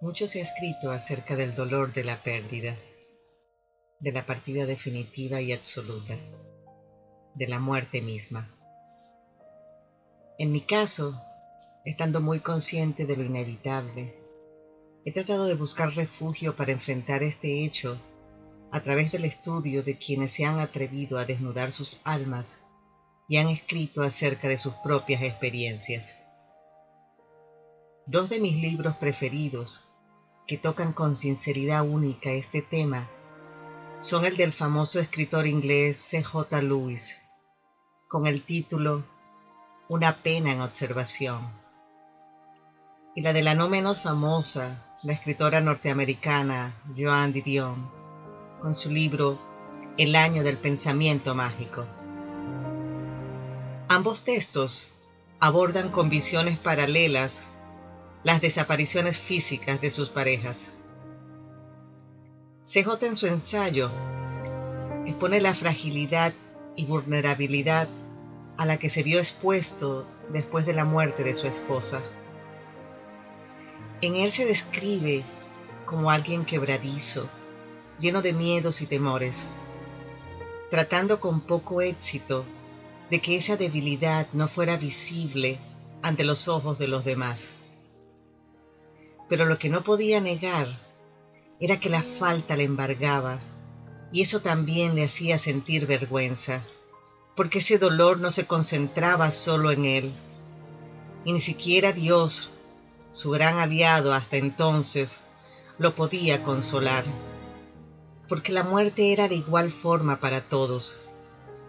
Mucho se ha escrito acerca del dolor de la pérdida, de la partida definitiva y absoluta, de la muerte misma. En mi caso, estando muy consciente de lo inevitable, he tratado de buscar refugio para enfrentar este hecho a través del estudio de quienes se han atrevido a desnudar sus almas y han escrito acerca de sus propias experiencias. Dos de mis libros preferidos que tocan con sinceridad única este tema son el del famoso escritor inglés C.J. Lewis, con el título Una pena en observación, y la de la no menos famosa, la escritora norteamericana Joan Didion, con su libro El año del pensamiento mágico. Ambos textos abordan con visiones paralelas las desapariciones físicas de sus parejas. CJ en su ensayo expone la fragilidad y vulnerabilidad a la que se vio expuesto después de la muerte de su esposa. En él se describe como alguien quebradizo, lleno de miedos y temores, tratando con poco éxito de que esa debilidad no fuera visible ante los ojos de los demás pero lo que no podía negar era que la falta le embargaba, y eso también le hacía sentir vergüenza, porque ese dolor no se concentraba solo en él, y ni siquiera Dios, su gran aliado hasta entonces, lo podía consolar, porque la muerte era de igual forma para todos,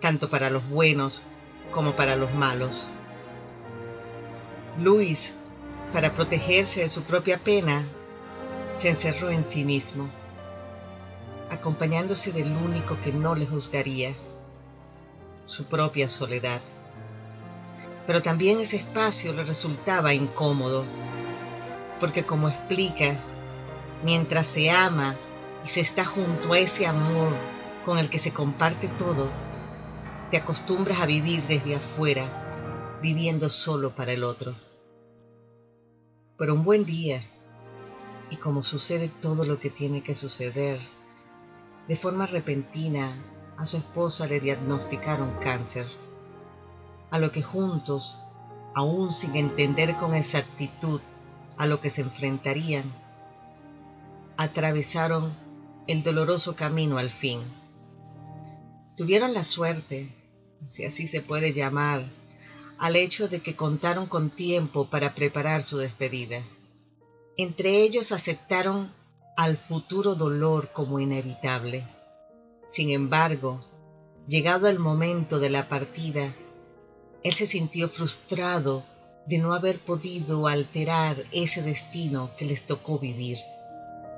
tanto para los buenos como para los malos. Luis para protegerse de su propia pena, se encerró en sí mismo, acompañándose del único que no le juzgaría, su propia soledad. Pero también ese espacio le resultaba incómodo, porque como explica, mientras se ama y se está junto a ese amor con el que se comparte todo, te acostumbras a vivir desde afuera, viviendo solo para el otro. Pero un buen día, y como sucede todo lo que tiene que suceder, de forma repentina a su esposa le diagnosticaron cáncer, a lo que juntos, aún sin entender con exactitud a lo que se enfrentarían, atravesaron el doloroso camino al fin. Tuvieron la suerte, si así se puede llamar, al hecho de que contaron con tiempo para preparar su despedida. Entre ellos aceptaron al futuro dolor como inevitable. Sin embargo, llegado el momento de la partida, él se sintió frustrado de no haber podido alterar ese destino que les tocó vivir,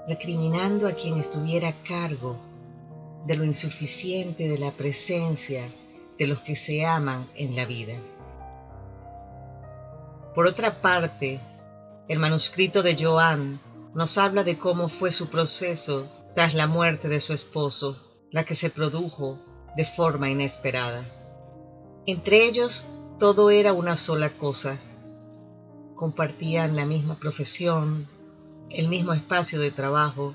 recriminando a quien estuviera a cargo de lo insuficiente de la presencia de los que se aman en la vida. Por otra parte, el manuscrito de Joan nos habla de cómo fue su proceso tras la muerte de su esposo, la que se produjo de forma inesperada. Entre ellos todo era una sola cosa. Compartían la misma profesión, el mismo espacio de trabajo,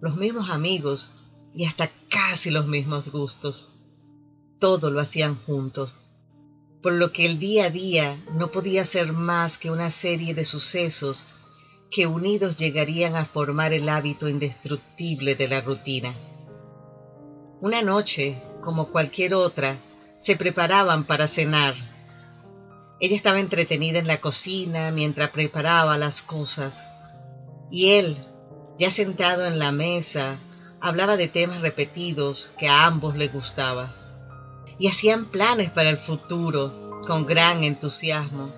los mismos amigos y hasta casi los mismos gustos. Todo lo hacían juntos por lo que el día a día no podía ser más que una serie de sucesos que unidos llegarían a formar el hábito indestructible de la rutina. Una noche, como cualquier otra, se preparaban para cenar. Ella estaba entretenida en la cocina mientras preparaba las cosas, y él, ya sentado en la mesa, hablaba de temas repetidos que a ambos les gustaba y hacían planes para el futuro con gran entusiasmo,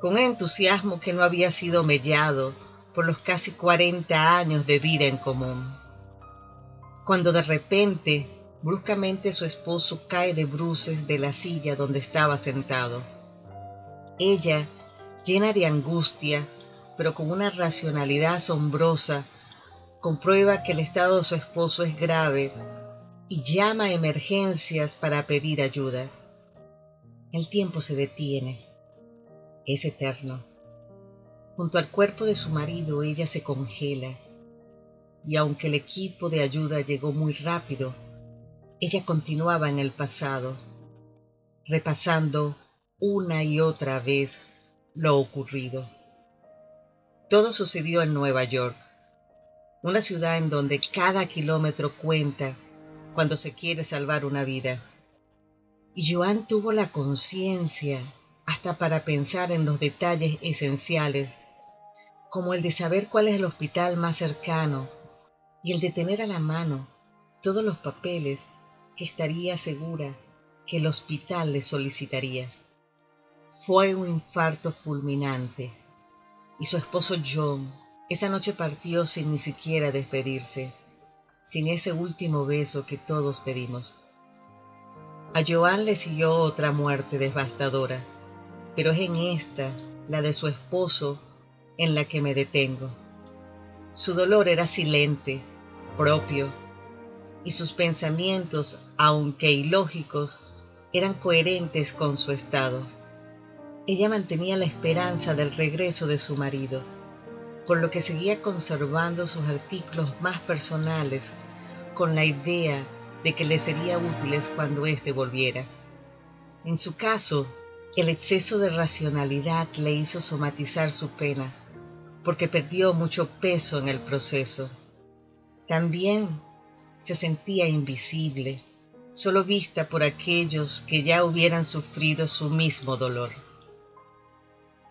con entusiasmo que no había sido mellado por los casi 40 años de vida en común. Cuando de repente, bruscamente su esposo cae de bruces de la silla donde estaba sentado. Ella, llena de angustia, pero con una racionalidad asombrosa, comprueba que el estado de su esposo es grave y llama a emergencias para pedir ayuda. El tiempo se detiene. Es eterno. Junto al cuerpo de su marido ella se congela y aunque el equipo de ayuda llegó muy rápido, ella continuaba en el pasado, repasando una y otra vez lo ocurrido. Todo sucedió en Nueva York, una ciudad en donde cada kilómetro cuenta cuando se quiere salvar una vida. Y Joan tuvo la conciencia hasta para pensar en los detalles esenciales, como el de saber cuál es el hospital más cercano y el de tener a la mano todos los papeles que estaría segura que el hospital le solicitaría. Fue un infarto fulminante y su esposo John esa noche partió sin ni siquiera despedirse, sin ese último beso que todos pedimos. A Joan le siguió otra muerte devastadora, pero es en esta, la de su esposo, en la que me detengo. Su dolor era silente, propio, y sus pensamientos, aunque ilógicos, eran coherentes con su estado. Ella mantenía la esperanza del regreso de su marido, por lo que seguía conservando sus artículos más personales con la idea de que le sería útiles cuando éste volviera. En su caso, el exceso de racionalidad le hizo somatizar su pena, porque perdió mucho peso en el proceso. También se sentía invisible, solo vista por aquellos que ya hubieran sufrido su mismo dolor.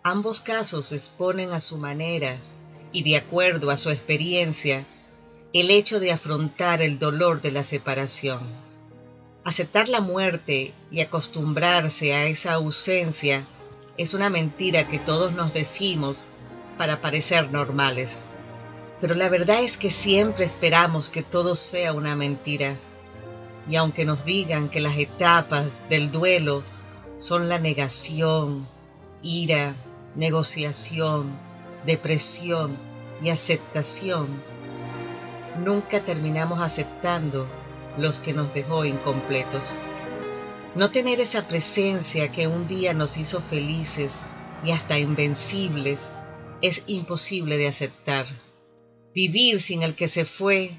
Ambos casos exponen a su manera y de acuerdo a su experiencia el hecho de afrontar el dolor de la separación. Aceptar la muerte y acostumbrarse a esa ausencia es una mentira que todos nos decimos para parecer normales. Pero la verdad es que siempre esperamos que todo sea una mentira. Y aunque nos digan que las etapas del duelo son la negación, ira, negociación, depresión y aceptación, nunca terminamos aceptando los que nos dejó incompletos. No tener esa presencia que un día nos hizo felices y hasta invencibles es imposible de aceptar. Vivir sin el que se fue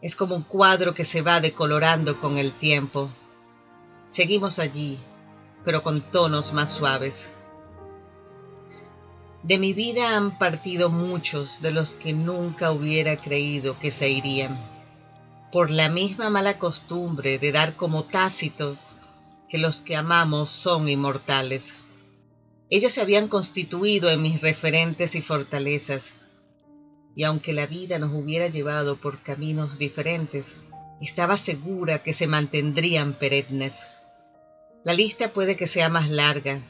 es como un cuadro que se va decolorando con el tiempo. Seguimos allí, pero con tonos más suaves. De mi vida han partido muchos de los que nunca hubiera creído que se irían, por la misma mala costumbre de dar como tácito que los que amamos son inmortales. Ellos se habían constituido en mis referentes y fortalezas, y aunque la vida nos hubiera llevado por caminos diferentes, estaba segura que se mantendrían perennes. La lista puede que sea más larga,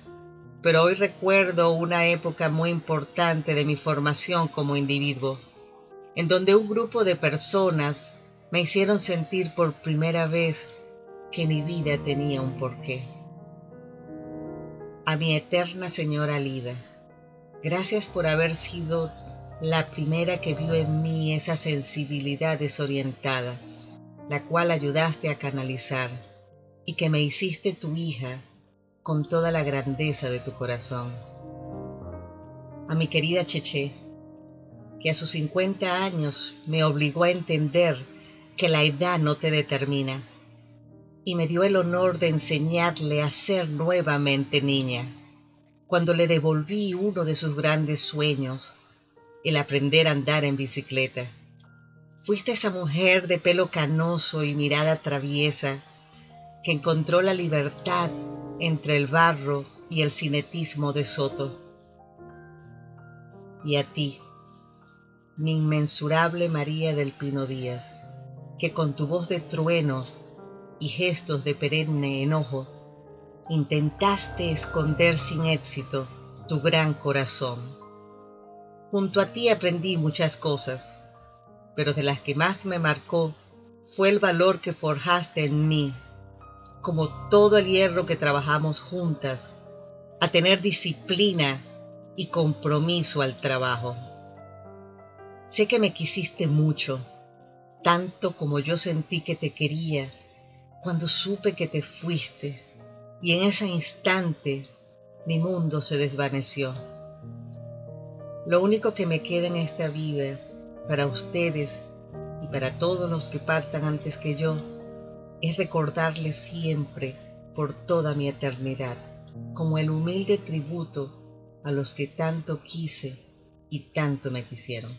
pero hoy recuerdo una época muy importante de mi formación como individuo, en donde un grupo de personas me hicieron sentir por primera vez que mi vida tenía un porqué. A mi eterna señora Lida, gracias por haber sido la primera que vio en mí esa sensibilidad desorientada, la cual ayudaste a canalizar y que me hiciste tu hija con toda la grandeza de tu corazón. A mi querida Cheche, que a sus 50 años me obligó a entender que la edad no te determina y me dio el honor de enseñarle a ser nuevamente niña, cuando le devolví uno de sus grandes sueños, el aprender a andar en bicicleta. Fuiste esa mujer de pelo canoso y mirada traviesa que encontró la libertad entre el barro y el cinetismo de Soto. Y a ti, mi inmensurable María del Pino Díaz, que con tu voz de trueno y gestos de perenne enojo, intentaste esconder sin éxito tu gran corazón. Junto a ti aprendí muchas cosas, pero de las que más me marcó fue el valor que forjaste en mí, como todo el hierro que trabajamos juntas, a tener disciplina y compromiso al trabajo. Sé que me quisiste mucho, tanto como yo sentí que te quería cuando supe que te fuiste, y en ese instante mi mundo se desvaneció. Lo único que me queda en esta vida para ustedes y para todos los que partan antes que yo es recordarles siempre por toda mi eternidad como el humilde tributo a los que tanto quise y tanto me quisieron.